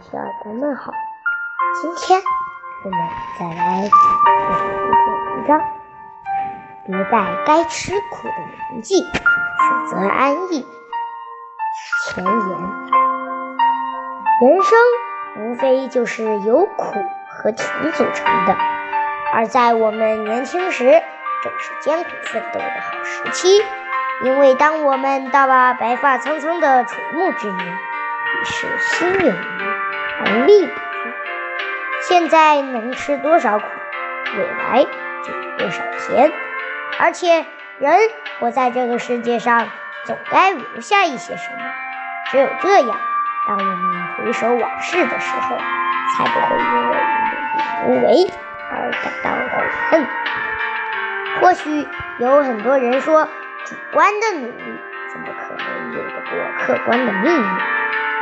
小耳朵们好，今天我们再来讲一篇文章。别在该吃苦的年纪选择安逸。前言：人生无非就是由苦和甜组成的，而在我们年轻时，正是艰苦奋斗的好时期。因为当我们到了白发苍苍的垂暮之年，已是心有余能力。现在能吃多少苦，未来就有多少甜。而且，人活在这个世界上，总该留下一些什么。只有这样，当我们回首往事的时候，才不会因为努力无为而感到悔恨。或许有很多人说，主观的努力怎么可能有得过客观的命运？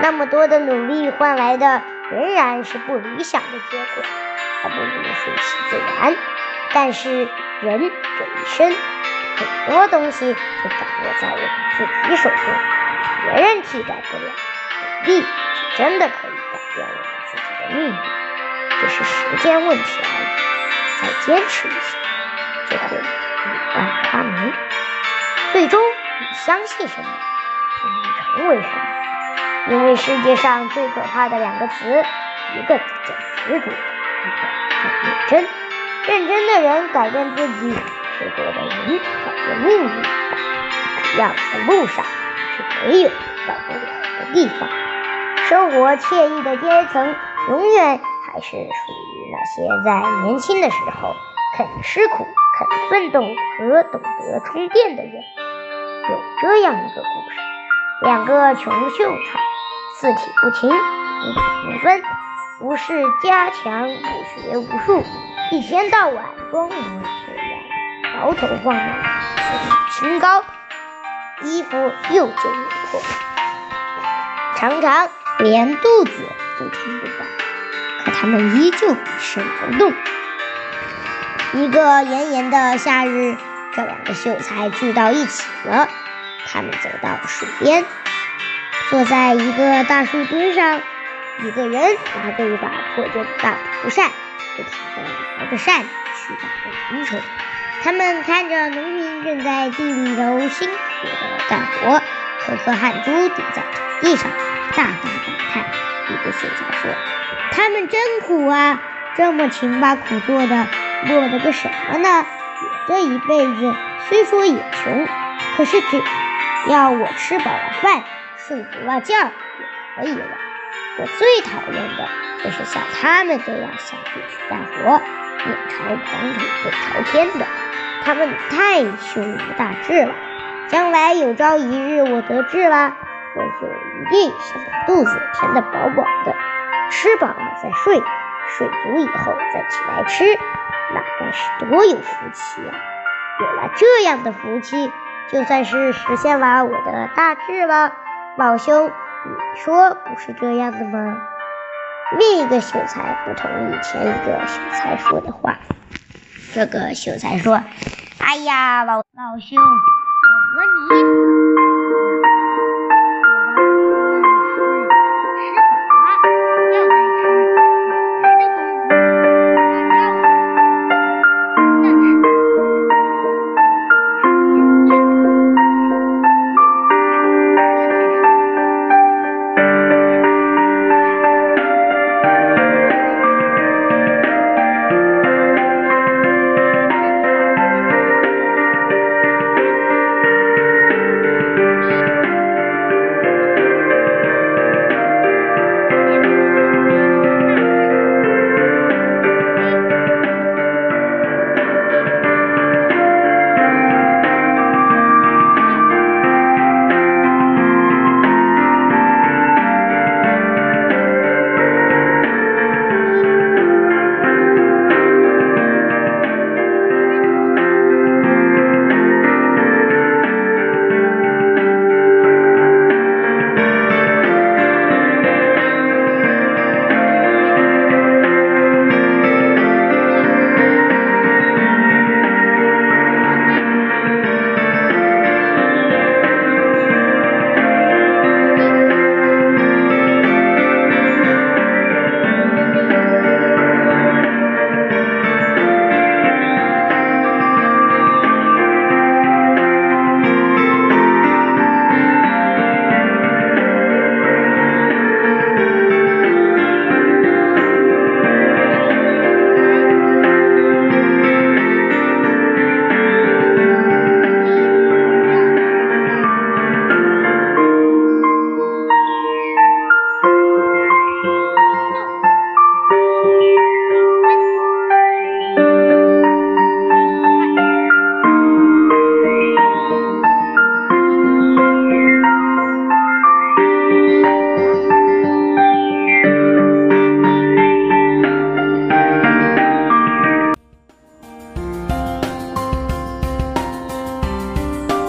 那么多的努力换来的仍然是不理想的结果，还不如顺其自然。但是人这一生，很多东西都掌握在我们自己手中，别人替代不了，努力是真的可以改变我们自己的命运，只是时间问题而已。再坚持一下，就会柳暗花明。最终，你相信什么，就能成为什么。因为世界上最可怕的两个词，一个叫执着，一个叫认真。认真的人改变自己，执着的人改变命运。一样的路上，却没有到不了的地方。生活惬意的阶层，永远还是属于那些在年轻的时候肯吃苦、肯奋斗和懂得充电的人。有这样一个故事：两个穷秀才，四体不勤，五体不分，无事加强，不学无术。一天到晚装模作样，摇头晃脑，自视清高，衣服又旧又破，常常连肚子都撑不饱。可他们依旧一身不动。一个炎炎的夏日，这两个秀才聚到一起了。他们走到水边，坐在一个大树墩上，一个人拿着一把破旧的大蒲扇。不停地摇着扇子去打着鸣虫。他们看着农民正在地里头辛苦地干活，颗颗汗珠滴在土地上，大大感叹。一个秀才说：“他们真苦啊，这么勤把苦做的，落得个什么呢？我这一辈子虽说也穷，可是只要我吃饱了饭，睡足了觉就可以了。我最讨厌的。”就是像他们这样下地去干活，面朝黄土背朝天的，他们太胸无大志了。将来有朝一日我得志了，我就一定先把肚子填得饱饱的，吃饱了再睡，睡足以后再起来吃，那该是多有福气啊！有了这样的福气，就算是实现了我的大志了。老兄，你说不是这样的吗？另一个秀才不同意前一个秀才说的话。这个秀才说：“哎呀，老老兄，我和你。”